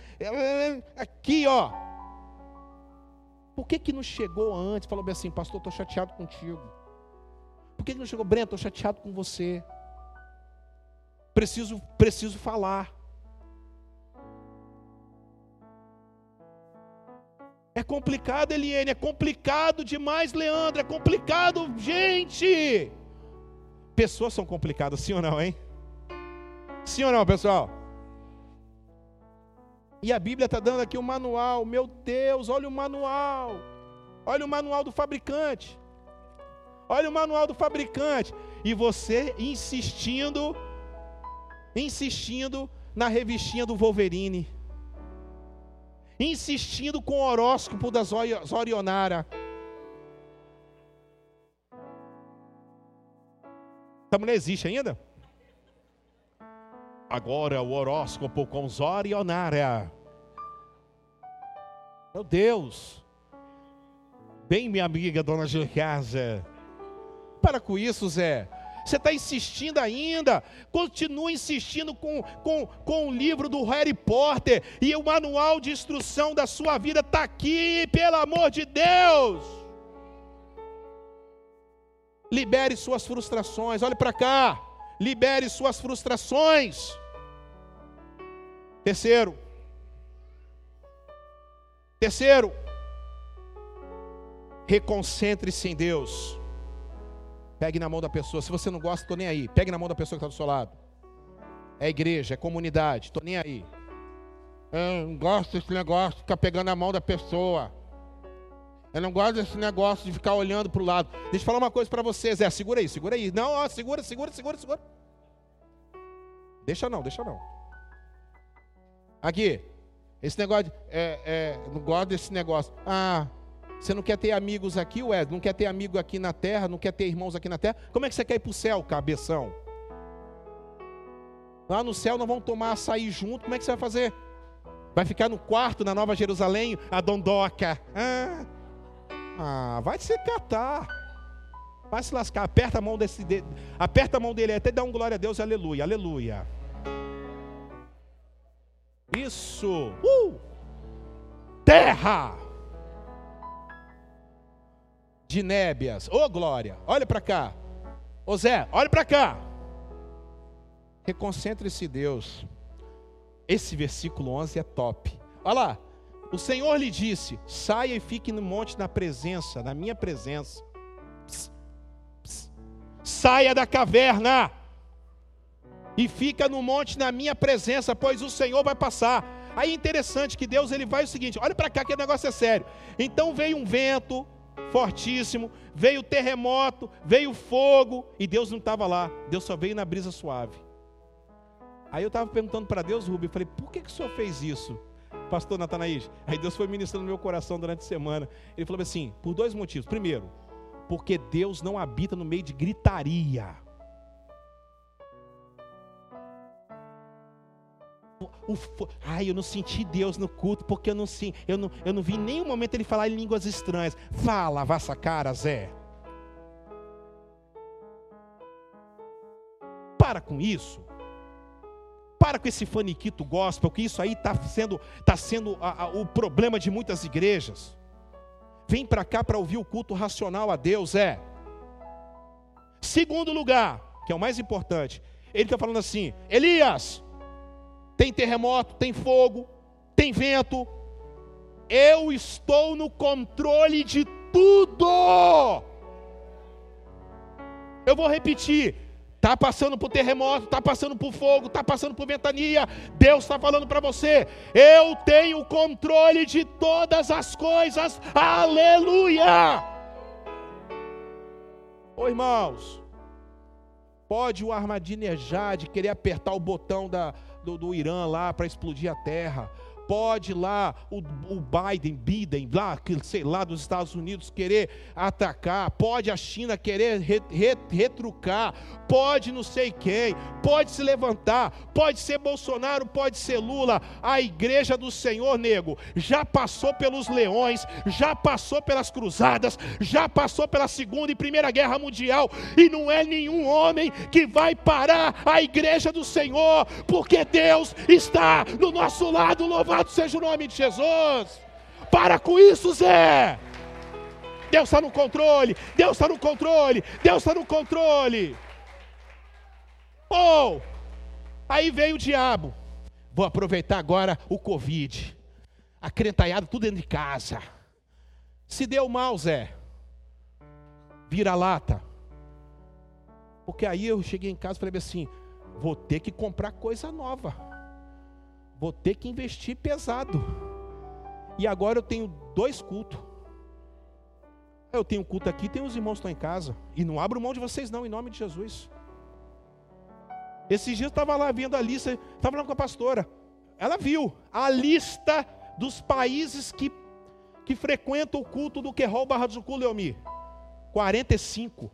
Aqui, ó. Por que, que não chegou antes? Falou bem assim, pastor, estou chateado contigo. Por que, que não chegou? Breno, estou chateado com você. Preciso, preciso falar. É complicado, Eliane, é complicado demais, Leandro, é complicado, gente. Pessoas são complicadas, sim ou não, hein? Sim ou não, pessoal? E a Bíblia está dando aqui o um manual. Meu Deus, olha o manual. Olha o manual do fabricante. Olha o manual do fabricante. E você insistindo, insistindo na revistinha do Wolverine insistindo com o horóscopo da Zorionara. Essa mulher existe ainda? Agora o horóscopo com Zorionara. Meu Deus. Bem, minha amiga, dona Gilcasa. Para com isso, Zé. Você está insistindo ainda? Continua insistindo com, com, com o livro do Harry Potter e o manual de instrução da sua vida está aqui, pelo amor de Deus. Libere suas frustrações, olhe para cá. Libere suas frustrações. Terceiro. Terceiro. Reconcentre-se em Deus. Pegue na mão da pessoa. Se você não gosta, estou nem aí. Pegue na mão da pessoa que está do seu lado. É igreja, é comunidade, estou nem aí. Eu não gosto desse negócio de ficar pegando a mão da pessoa. Eu não gosto desse negócio de ficar olhando para o lado. Deixa eu falar uma coisa para vocês. É, segura aí, segura aí. Não, ó, segura, segura, segura, segura. Deixa não, deixa não. Aqui, esse negócio, de, é, é, não gosto desse negócio. Ah, você não quer ter amigos aqui, ué? Não quer ter amigo aqui na terra? Não quer ter irmãos aqui na terra? Como é que você quer ir para o céu, cabeção? Lá no céu nós vamos tomar açaí junto, como é que você vai fazer? Vai ficar no quarto na Nova Jerusalém, a dondoca. Ah, ah vai se catar. Vai se lascar. Aperta a mão desse. De... Aperta a mão dele até dá um glória a Deus, aleluia, aleluia. Isso. Uh! Terra de nébias. Ô oh, glória, olha para cá. Ô Zé, olha para cá. Reconcentre-se, Deus. Esse versículo 11 é top. Olha lá. O Senhor lhe disse: saia e fique no monte na presença, na minha presença. Pss, pss. Saia da caverna e fica no monte na minha presença, pois o Senhor vai passar. Aí é interessante que Deus ele vai o seguinte: olha para cá que o negócio é sério. Então veio um vento, fortíssimo, veio terremoto, veio fogo, e Deus não estava lá, Deus só veio na brisa suave. Aí eu estava perguntando para Deus, Rubem, falei, por que, que o senhor fez isso? Pastor Natanaís, aí Deus foi ministrando no meu coração durante a semana. Ele falou assim: por dois motivos. Primeiro, porque Deus não habita no meio de gritaria. O, ai, eu não senti Deus no culto, porque eu não, eu, não, eu não vi em nenhum momento ele falar em línguas estranhas. Fala, vassa cara, Zé. Para com isso. Para com esse faniquito gospel, que isso aí está sendo, tá sendo a, a, o problema de muitas igrejas. Vem para cá para ouvir o culto racional a Deus, é. Segundo lugar, que é o mais importante, ele está falando assim: Elias, tem terremoto, tem fogo, tem vento. Eu estou no controle de tudo. Eu vou repetir. Está passando por terremoto, está passando por fogo, está passando por ventania. Deus está falando para você: eu tenho controle de todas as coisas. Aleluia! Ô irmãos, pode o armadinejar de querer apertar o botão da, do, do Irã lá para explodir a terra. Pode lá o, o Biden, Biden, lá, sei lá, dos Estados Unidos querer atacar. Pode a China querer retrucar pode não sei quem, pode se levantar, pode ser Bolsonaro, pode ser Lula. A igreja do Senhor, nego, já passou pelos leões, já passou pelas cruzadas, já passou pela Segunda e Primeira Guerra Mundial, e não é nenhum homem que vai parar a igreja do Senhor, porque Deus está no nosso lado. Louvado seja o nome de Jesus. Para com isso, Zé. Deus está no controle, Deus está no controle, Deus está no controle. Ou, oh, aí veio o diabo. Vou aproveitar agora o Covid. Acrentaiado tudo dentro de casa. Se deu mal, Zé. Vira lata. Porque aí eu cheguei em casa e falei assim: vou ter que comprar coisa nova. Vou ter que investir pesado. E agora eu tenho dois cultos. Eu tenho culto aqui, tem os irmãos que estão em casa. E não abro mão de vocês, não, em nome de Jesus. Esses dias eu estava lá vendo a lista, estava falando com a pastora. Ela viu a lista dos países que, que frequentam o culto do Querol Barra do Jucu, Leomi. 45.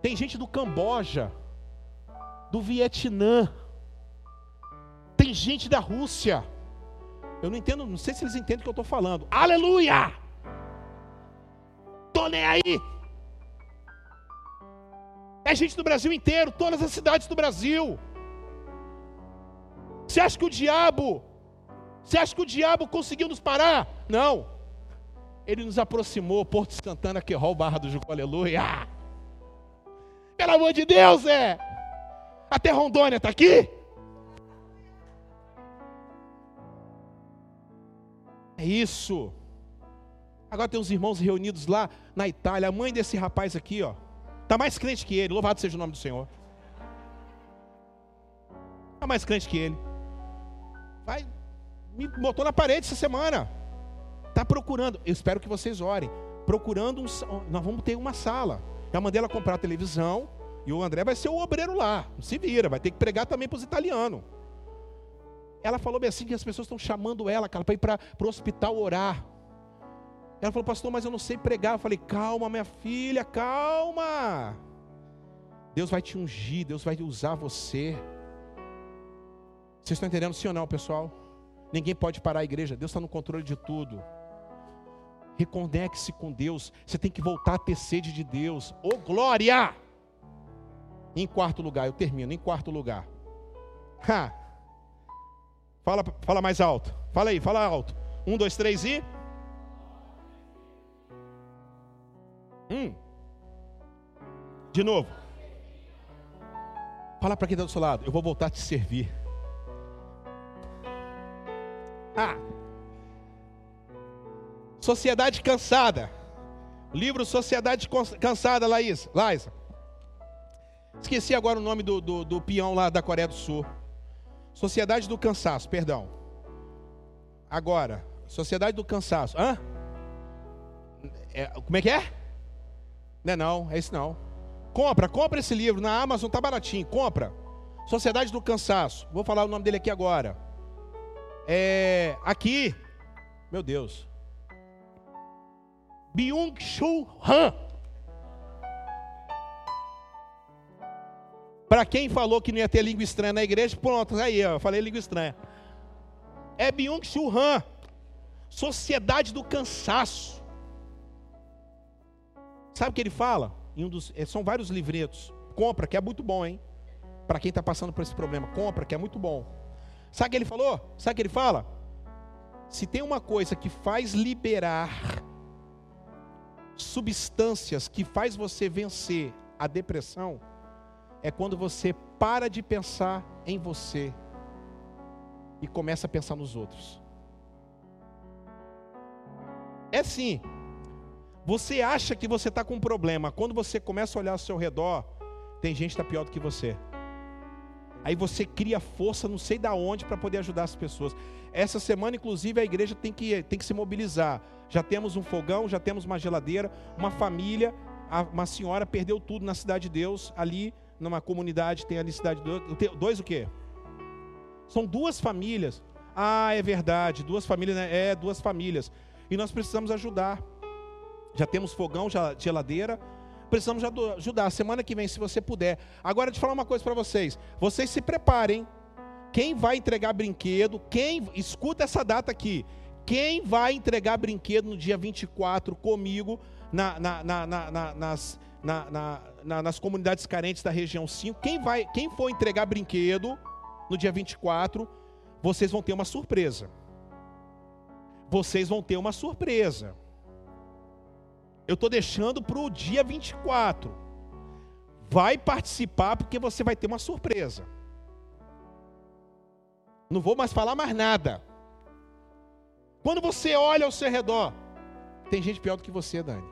Tem gente do Camboja, do Vietnã, tem gente da Rússia. Eu não entendo, não sei se eles entendem o que eu estou falando. Aleluia! Estou nem aí. É gente do Brasil inteiro, todas as cidades do Brasil. Você acha que o diabo, você acha que o diabo conseguiu nos parar? Não. Ele nos aproximou, Porto Santana, Querol, Barra do Juco, aleluia. Pelo amor de Deus, é. Até Rondônia está aqui? É isso. Agora tem uns irmãos reunidos lá na Itália. A mãe desse rapaz aqui, ó. Está mais crente que ele, louvado seja o nome do Senhor. Está mais crente que ele. Vai, me botou na parede essa semana. Está procurando, eu espero que vocês orem. Procurando um, nós vamos ter uma sala. Já mandei ela comprar a televisão. E o André vai ser o obreiro lá. Se vira, vai ter que pregar também para os italianos. Ela falou bem assim que as pessoas estão chamando ela, cara, para ir para o hospital orar. Ela falou, pastor, mas eu não sei pregar. Eu falei, calma, minha filha, calma. Deus vai te ungir, Deus vai usar você. Vocês estão entendendo sim ou não, pessoal? Ninguém pode parar a igreja, Deus está no controle de tudo. Reconecte-se com Deus. Você tem que voltar a ter sede de Deus. Ô oh, glória! Em quarto lugar, eu termino. Em quarto lugar. Ha. Fala, fala mais alto. Fala aí, fala alto. Um, dois, três e. Hum. De novo. Fala para quem está do seu lado. Eu vou voltar a te servir. Ah. Sociedade cansada. Livro Sociedade Cansada, Laís. Laísa. Esqueci agora o nome do, do, do peão lá da Coreia do Sul. Sociedade do Cansaço, perdão. Agora, Sociedade do Cansaço. Hã? é, como é que é? Não é não, é isso não. Compra, compra esse livro na Amazon, tá baratinho, compra. Sociedade do Cansaço. Vou falar o nome dele aqui agora. É, aqui, meu Deus. Byung-Chul Han. Para quem falou que não ia ter língua estranha na igreja, pronto, aí, eu falei língua estranha. É Byung-Chul Han. Sociedade do Cansaço. Sabe o que ele fala? Um dos, é, são vários livretos. Compra, que é muito bom, hein? Para quem está passando por esse problema, compra, que é muito bom. Sabe o que ele falou? Sabe o que ele fala? Se tem uma coisa que faz liberar substâncias que faz você vencer a depressão, é quando você para de pensar em você e começa a pensar nos outros. É assim. Você acha que você está com um problema. Quando você começa a olhar ao seu redor, tem gente que está pior do que você. Aí você cria força, não sei da onde, para poder ajudar as pessoas. Essa semana, inclusive, a igreja tem que, tem que se mobilizar. Já temos um fogão, já temos uma geladeira, uma família, uma senhora perdeu tudo na cidade de Deus, ali numa comunidade, tem ali cidade de Deus. Dois o quê? São duas famílias. Ah, é verdade, duas famílias, né? É, duas famílias. E nós precisamos ajudar. Já temos fogão, já geladeira. Precisamos ajudar. Semana que vem, se você puder. Agora, eu falar uma coisa para vocês. Vocês se preparem. Quem vai entregar brinquedo, quem. Escuta essa data aqui. Quem vai entregar brinquedo no dia 24 comigo na, na, na, nas, nas comunidades carentes da região 5? Quem, vai, quem for entregar brinquedo no dia 24, vocês vão ter uma surpresa. Vocês vão ter uma surpresa. Eu estou deixando para o dia 24. Vai participar porque você vai ter uma surpresa. Não vou mais falar mais nada. Quando você olha ao seu redor, tem gente pior do que você, Dani.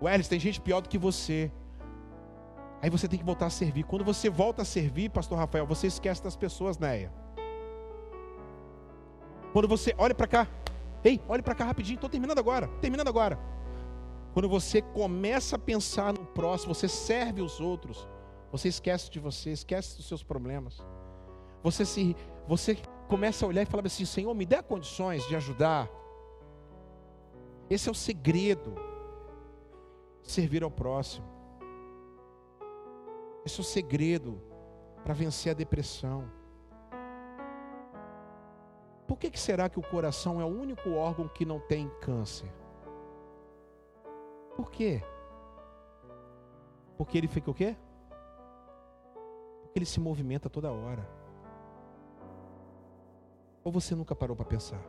Welles, tem gente pior do que você. Aí você tem que voltar a servir. Quando você volta a servir, pastor Rafael, você esquece das pessoas, Néia. Quando você olha para cá, ei, olhe para cá rapidinho, estou terminando agora, terminando agora. Quando você começa a pensar no próximo, você serve os outros, você esquece de você, esquece dos seus problemas. Você se, você começa a olhar e falar assim: Senhor, me dê condições de ajudar. Esse é o segredo. Servir ao próximo. Esse é o segredo para vencer a depressão. Por que, que será que o coração é o único órgão que não tem câncer? Por quê? Porque ele fica o quê? Porque ele se movimenta toda hora. Ou você nunca parou para pensar?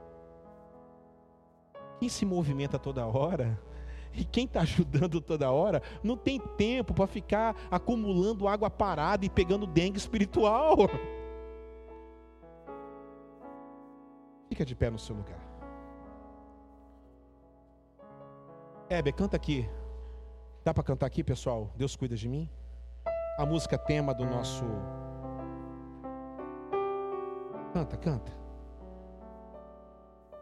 Quem se movimenta toda hora e quem está ajudando toda hora não tem tempo para ficar acumulando água parada e pegando dengue espiritual. Fica de pé no seu lugar. Hebe, canta aqui. Dá para cantar aqui, pessoal? Deus cuida de mim. A música tema do nosso. Canta, canta.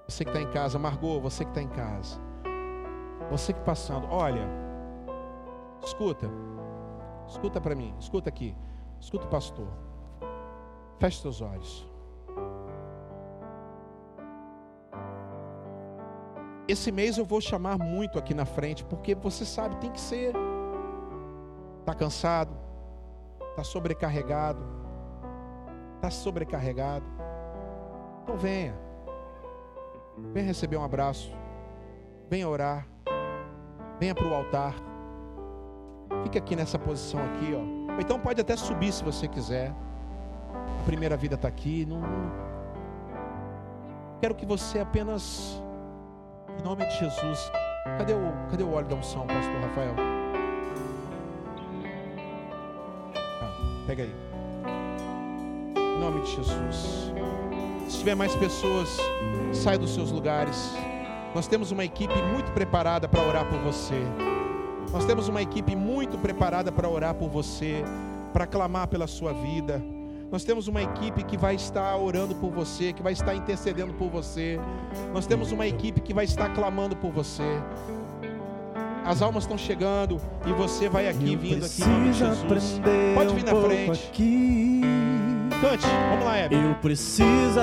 Você que está em casa, Margot, você que está em casa. Você que passando, olha, escuta, escuta para mim, escuta aqui, escuta o pastor. Feche seus olhos. Esse mês eu vou chamar muito aqui na frente, porque você sabe, tem que ser. Está cansado, está sobrecarregado, está sobrecarregado. Então venha, venha receber um abraço, venha orar, venha para o altar. Fique aqui nessa posição aqui, ó. Então pode até subir se você quiser. A primeira vida está aqui. Não... Quero que você apenas em nome de Jesus. Cadê o, cadê o óleo da unção, pastor Rafael? Ah, pega aí. Em nome de Jesus. Se tiver mais pessoas, saia dos seus lugares. Nós temos uma equipe muito preparada para orar por você. Nós temos uma equipe muito preparada para orar por você, para clamar pela sua vida. Nós temos uma equipe que vai estar orando por você, que vai estar intercedendo por você. Nós temos uma equipe que vai estar clamando por você. As almas estão chegando e você vai aqui Eu vindo aqui em Jesus. Pode vir na frente. Aqui. Cante, vamos lá, Hebe. Eu preciso